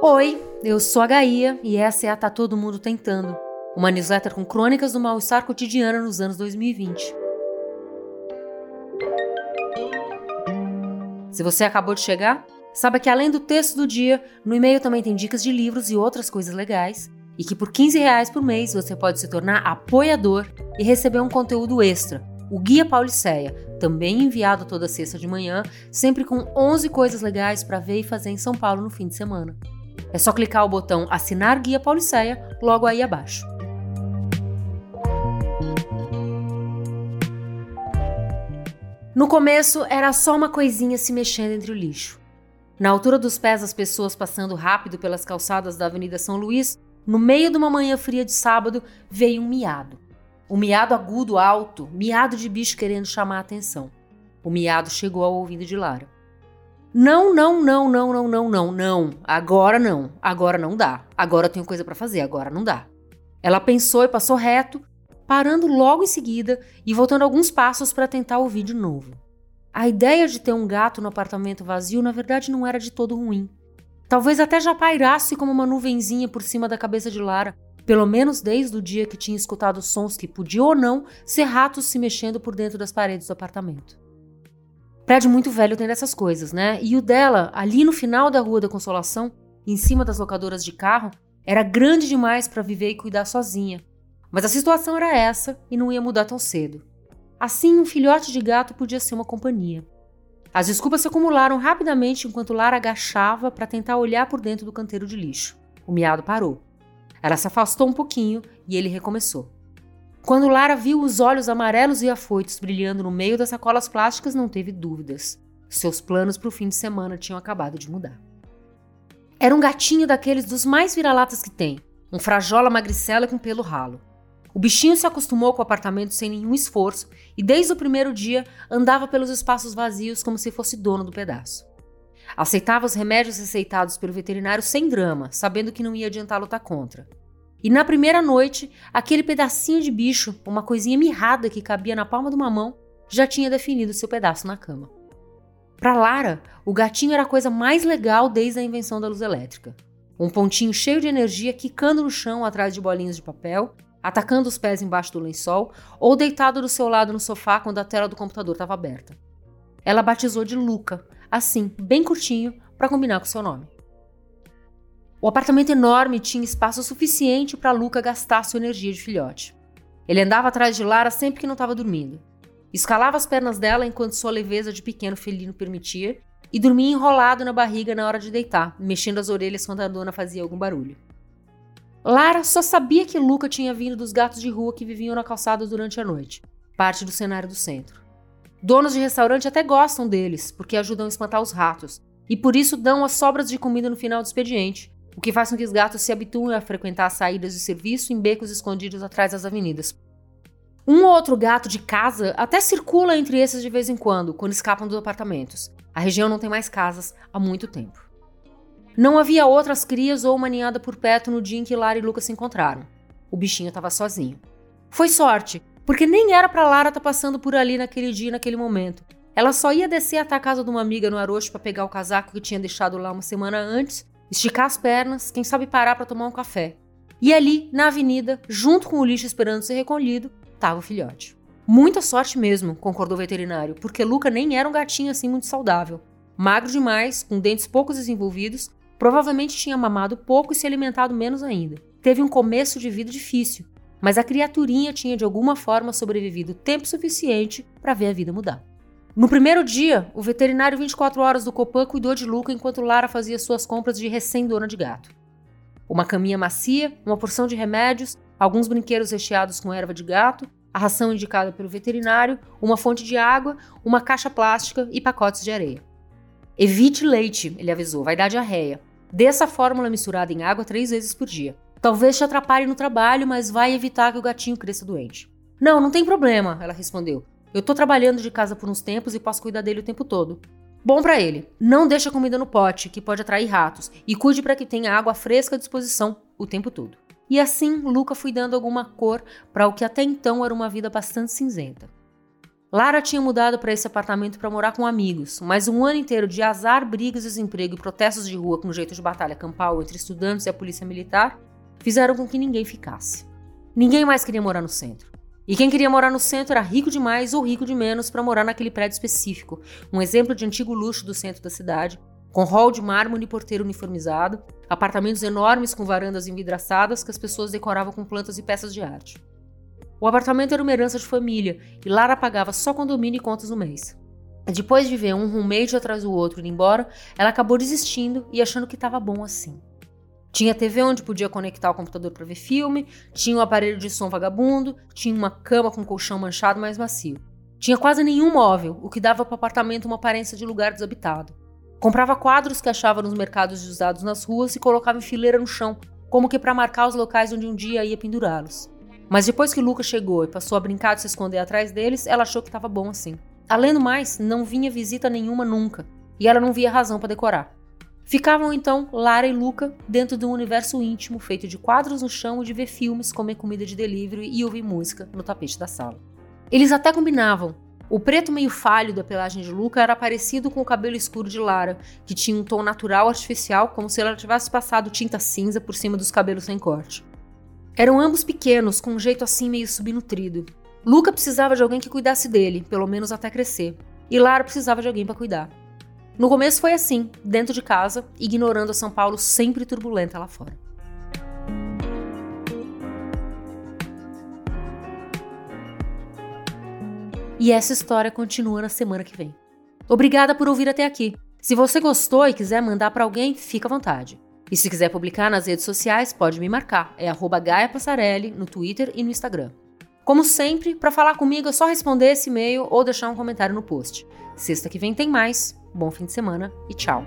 Oi, eu sou a Gaia e essa é a Tá Todo Mundo Tentando, uma newsletter com crônicas do mal-estar cotidiano nos anos 2020. Se você acabou de chegar, saiba que além do texto do dia, no e-mail também tem dicas de livros e outras coisas legais, e que por 15 reais por mês você pode se tornar apoiador e receber um conteúdo extra, o Guia Pauliceia, também enviado toda sexta de manhã, sempre com 11 coisas legais para ver e fazer em São Paulo no fim de semana. É só clicar o botão Assinar Guia Pauliceia logo aí abaixo. No começo era só uma coisinha se mexendo entre o lixo. Na altura dos pés das pessoas passando rápido pelas calçadas da Avenida São Luís, no meio de uma manhã fria de sábado, veio um miado. Um miado agudo, alto, miado de bicho querendo chamar a atenção. O miado chegou ao ouvido de Lara. Não, não, não, não, não, não, não, não. Agora não. Agora não dá. Agora eu tenho coisa para fazer, agora não dá. Ela pensou e passou reto, parando logo em seguida e voltando alguns passos para tentar ouvir de novo. A ideia de ter um gato no apartamento vazio, na verdade, não era de todo ruim. Talvez até já pairasse como uma nuvenzinha por cima da cabeça de Lara, pelo menos desde o dia que tinha escutado sons que podiam ou não ser ratos se mexendo por dentro das paredes do apartamento. Prédio muito velho tem dessas coisas, né? E o dela, ali no final da Rua da Consolação, em cima das locadoras de carro, era grande demais para viver e cuidar sozinha. Mas a situação era essa e não ia mudar tão cedo. Assim, um filhote de gato podia ser uma companhia. As desculpas se acumularam rapidamente enquanto Lara agachava para tentar olhar por dentro do canteiro de lixo. O miado parou. Ela se afastou um pouquinho e ele recomeçou. Quando Lara viu os olhos amarelos e afoitos brilhando no meio das sacolas plásticas, não teve dúvidas. Seus planos para o fim de semana tinham acabado de mudar. Era um gatinho daqueles dos mais vira-latas que tem, um frajola magricela com pelo ralo. O bichinho se acostumou com o apartamento sem nenhum esforço e, desde o primeiro dia, andava pelos espaços vazios como se fosse dono do pedaço. Aceitava os remédios receitados pelo veterinário sem drama, sabendo que não ia adiantar lutar contra. E na primeira noite, aquele pedacinho de bicho, uma coisinha mirrada que cabia na palma de uma mão, já tinha definido seu pedaço na cama. Para Lara, o gatinho era a coisa mais legal desde a invenção da luz elétrica. Um pontinho cheio de energia quicando no chão atrás de bolinhas de papel, atacando os pés embaixo do lençol ou deitado do seu lado no sofá quando a tela do computador estava aberta. Ela batizou de Luca, assim, bem curtinho, para combinar com seu nome. O apartamento enorme tinha espaço suficiente para Luca gastar sua energia de filhote. Ele andava atrás de Lara sempre que não estava dormindo. Escalava as pernas dela enquanto sua leveza de pequeno felino permitia e dormia enrolado na barriga na hora de deitar, mexendo as orelhas quando a dona fazia algum barulho. Lara só sabia que Luca tinha vindo dos gatos de rua que viviam na calçada durante a noite, parte do cenário do centro. Donos de restaurante até gostam deles, porque ajudam a espantar os ratos, e por isso dão as sobras de comida no final do expediente, o que faz com que os gatos se habituem a frequentar as saídas de serviço em becos escondidos atrás das avenidas. Um ou outro gato de casa até circula entre esses de vez em quando, quando escapam dos apartamentos. A região não tem mais casas há muito tempo. Não havia outras crias ou uma ninhada por perto no dia em que Lara e Lucas se encontraram. O bichinho estava sozinho. Foi sorte, porque nem era para Lara estar tá passando por ali naquele dia, naquele momento. Ela só ia descer até a casa de uma amiga no Arocho para pegar o casaco que tinha deixado lá uma semana antes, esticar as pernas, quem sabe parar para tomar um café. E ali, na avenida, junto com o lixo esperando ser recolhido, estava o filhote. Muita sorte mesmo, concordou o veterinário, porque Luca nem era um gatinho assim muito saudável. Magro demais, com dentes poucos desenvolvidos, provavelmente tinha mamado pouco e se alimentado menos ainda. Teve um começo de vida difícil, mas a criaturinha tinha de alguma forma sobrevivido tempo suficiente para ver a vida mudar. No primeiro dia, o veterinário 24 horas do Copan cuidou de Luca enquanto Lara fazia suas compras de recém-dona de gato. Uma caminha macia, uma porção de remédios, alguns brinquedos recheados com erva de gato, a ração indicada pelo veterinário, uma fonte de água, uma caixa plástica e pacotes de areia. Evite leite, ele avisou, vai dar diarreia. Dê essa fórmula misturada em água três vezes por dia. Talvez te atrapalhe no trabalho, mas vai evitar que o gatinho cresça doente. Não, não tem problema, ela respondeu. Eu tô trabalhando de casa por uns tempos e posso cuidar dele o tempo todo. Bom para ele. Não deixe a comida no pote, que pode atrair ratos, e cuide para que tenha água fresca à disposição o tempo todo. E assim, Luca foi dando alguma cor para o que até então era uma vida bastante cinzenta. Lara tinha mudado para esse apartamento para morar com amigos, mas um ano inteiro de azar, brigas, desemprego e protestos de rua com jeito de batalha campal entre estudantes e a polícia militar fizeram com que ninguém ficasse. Ninguém mais queria morar no centro. E quem queria morar no centro era rico demais ou rico de menos para morar naquele prédio específico, um exemplo de antigo luxo do centro da cidade, com hall de mármore e porteiro uniformizado, apartamentos enormes com varandas envidraçadas que as pessoas decoravam com plantas e peças de arte. O apartamento era uma herança de família e Lara pagava só condomínio e contas no mês. Depois de ver um roommate atrás do outro indo embora, ela acabou desistindo e achando que estava bom assim. Tinha TV onde podia conectar o computador para ver filme, tinha um aparelho de som vagabundo, tinha uma cama com colchão manchado mais macio. Tinha quase nenhum móvel, o que dava para o apartamento uma aparência de lugar desabitado. Comprava quadros que achava nos mercados de usados nas ruas e colocava em fileira no chão, como que para marcar os locais onde um dia ia pendurá-los. Mas depois que Lucas chegou e passou a brincar de se esconder atrás deles, ela achou que estava bom assim. Além do mais, não vinha visita nenhuma nunca, e ela não via razão para decorar. Ficavam então Lara e Luca dentro de um universo íntimo feito de quadros no chão e de ver filmes, comer comida de delivery e ouvir música no tapete da sala. Eles até combinavam. O preto meio falho da pelagem de Luca era parecido com o cabelo escuro de Lara, que tinha um tom natural artificial, como se ela tivesse passado tinta cinza por cima dos cabelos sem corte. Eram ambos pequenos, com um jeito assim meio subnutrido. Luca precisava de alguém que cuidasse dele, pelo menos até crescer. E Lara precisava de alguém para cuidar. No começo foi assim, dentro de casa, ignorando a São Paulo sempre turbulenta lá fora. E essa história continua na semana que vem. Obrigada por ouvir até aqui. Se você gostou e quiser mandar para alguém, fica à vontade. E se quiser publicar nas redes sociais, pode me marcar. É Gaia Passarelli no Twitter e no Instagram. Como sempre, para falar comigo é só responder esse e-mail ou deixar um comentário no post. Sexta que vem tem mais. Bom fim de semana e tchau!